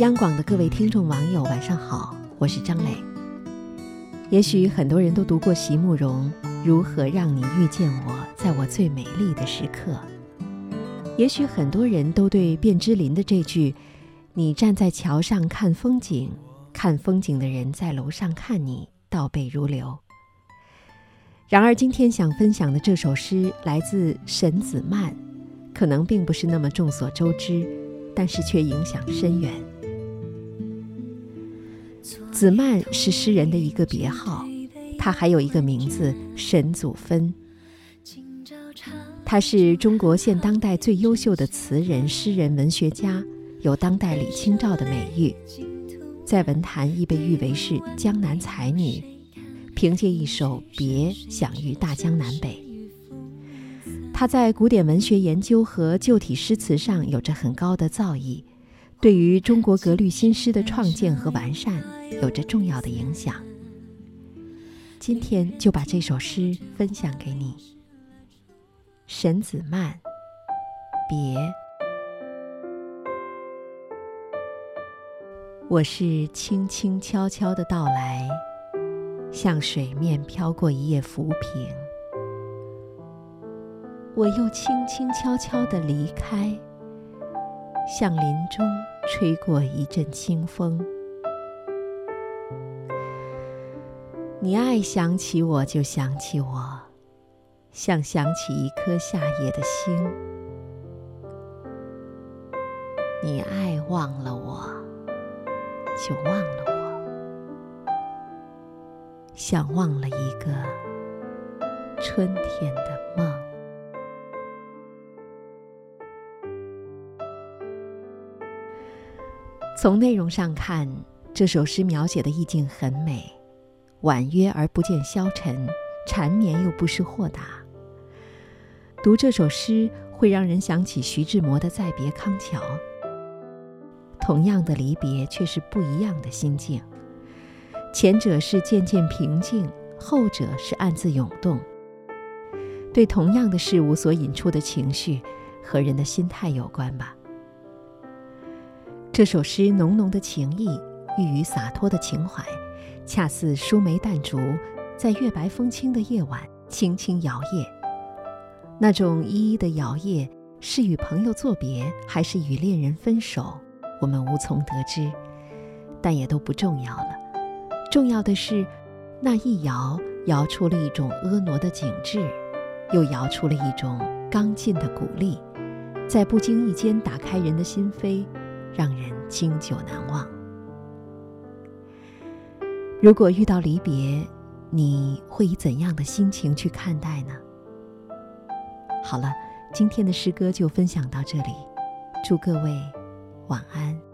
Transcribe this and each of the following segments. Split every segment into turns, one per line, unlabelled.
央广的各位听众网友，晚上好，我是张磊。也许很多人都读过席慕容《如何让你遇见我，在我最美丽的时刻》。也许很多人都对卞之琳的这句“你站在桥上看风景，看风景的人在楼上看你”倒背如流。然而，今天想分享的这首诗来自沈子曼，可能并不是那么众所周知，但是却影响深远。子曼是诗人的一个别号，他还有一个名字沈祖芬。他是中国现当代最优秀的词人、诗人、文学家，有“当代李清照”的美誉，在文坛亦被誉为是江南才女。凭借一首《别》享誉大江南北。他在古典文学研究和旧体诗词上有着很高的造诣，对于中国格律新诗的创建和完善有着重要的影响。今天就把这首诗分享给你。沈子曼，《别》。我是轻轻悄悄的到来。像水面飘过一叶浮萍，我又轻轻悄悄的离开。像林中吹过一阵清风，你爱想起我就想起我，像想起一颗夏夜的星。你爱忘了我，就忘了我。像忘了一个春天的梦。从内容上看，这首诗描写的意境很美，婉约而不见消沉，缠绵又不失豁达。读这首诗会让人想起徐志摩的《再别康桥》。同样的离别，却是不一样的心境。前者是渐渐平静，后者是暗自涌动。对同样的事物所引出的情绪，和人的心态有关吧。这首诗浓浓的情意，寓于洒脱的情怀，恰似疏梅淡竹，在月白风清的夜晚轻轻摇曳。那种依依的摇曳，是与朋友作别，还是与恋人分手，我们无从得知，但也都不重要了。重要的是，那一摇摇出了一种婀娜的景致，又摇出了一种刚劲的鼓励，在不经意间打开人的心扉，让人经久难忘。如果遇到离别，你会以怎样的心情去看待呢？好了，今天的诗歌就分享到这里，祝各位晚安。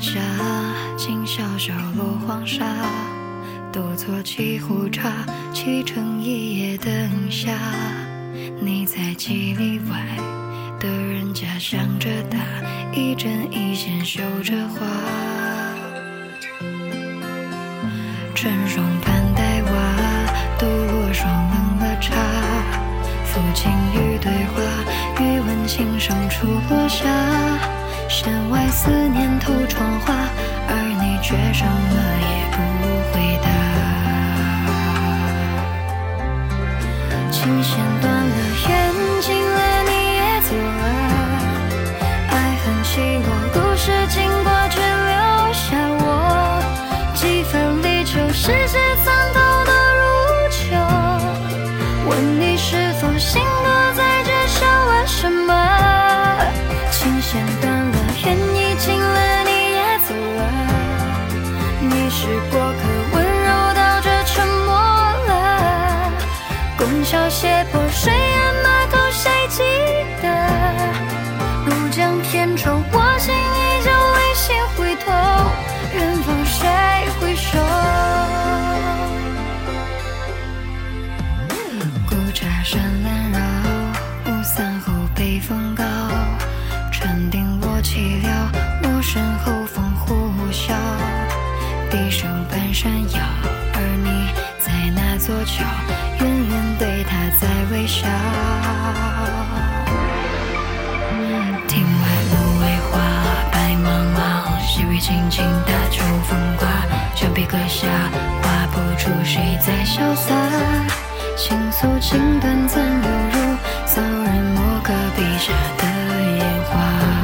下今宵笑落黄沙，独坐沏壶茶，沏成一夜灯下。你在几里外的人家想着他，一针一线绣着花。春霜盘黛瓦，抖落霜冷了茶。抚琴欲对话，欲问琴声初落下。弦外思念透窗花，而你却什么也不回答。琴弦断了，缘尽了，你也走了。爱恨起落，故事经过，却留下我。几分离愁，世界参透的如秋。问你是否心桥斜坡，水座桥，远远对她在微笑。庭外芦苇花，白茫茫，细雨轻轻打秋风刮，墙壁阁下，画不出谁在潇洒。情愫情短暂，犹如骚人墨客笔下的烟花。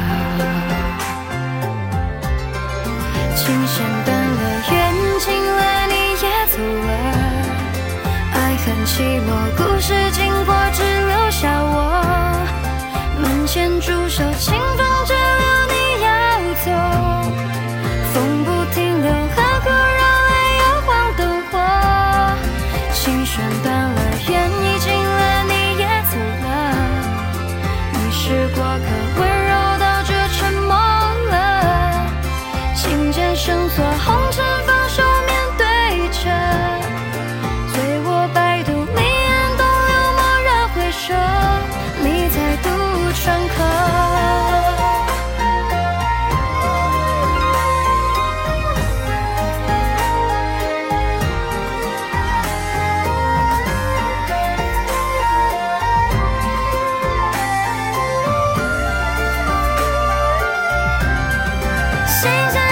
寂寞。season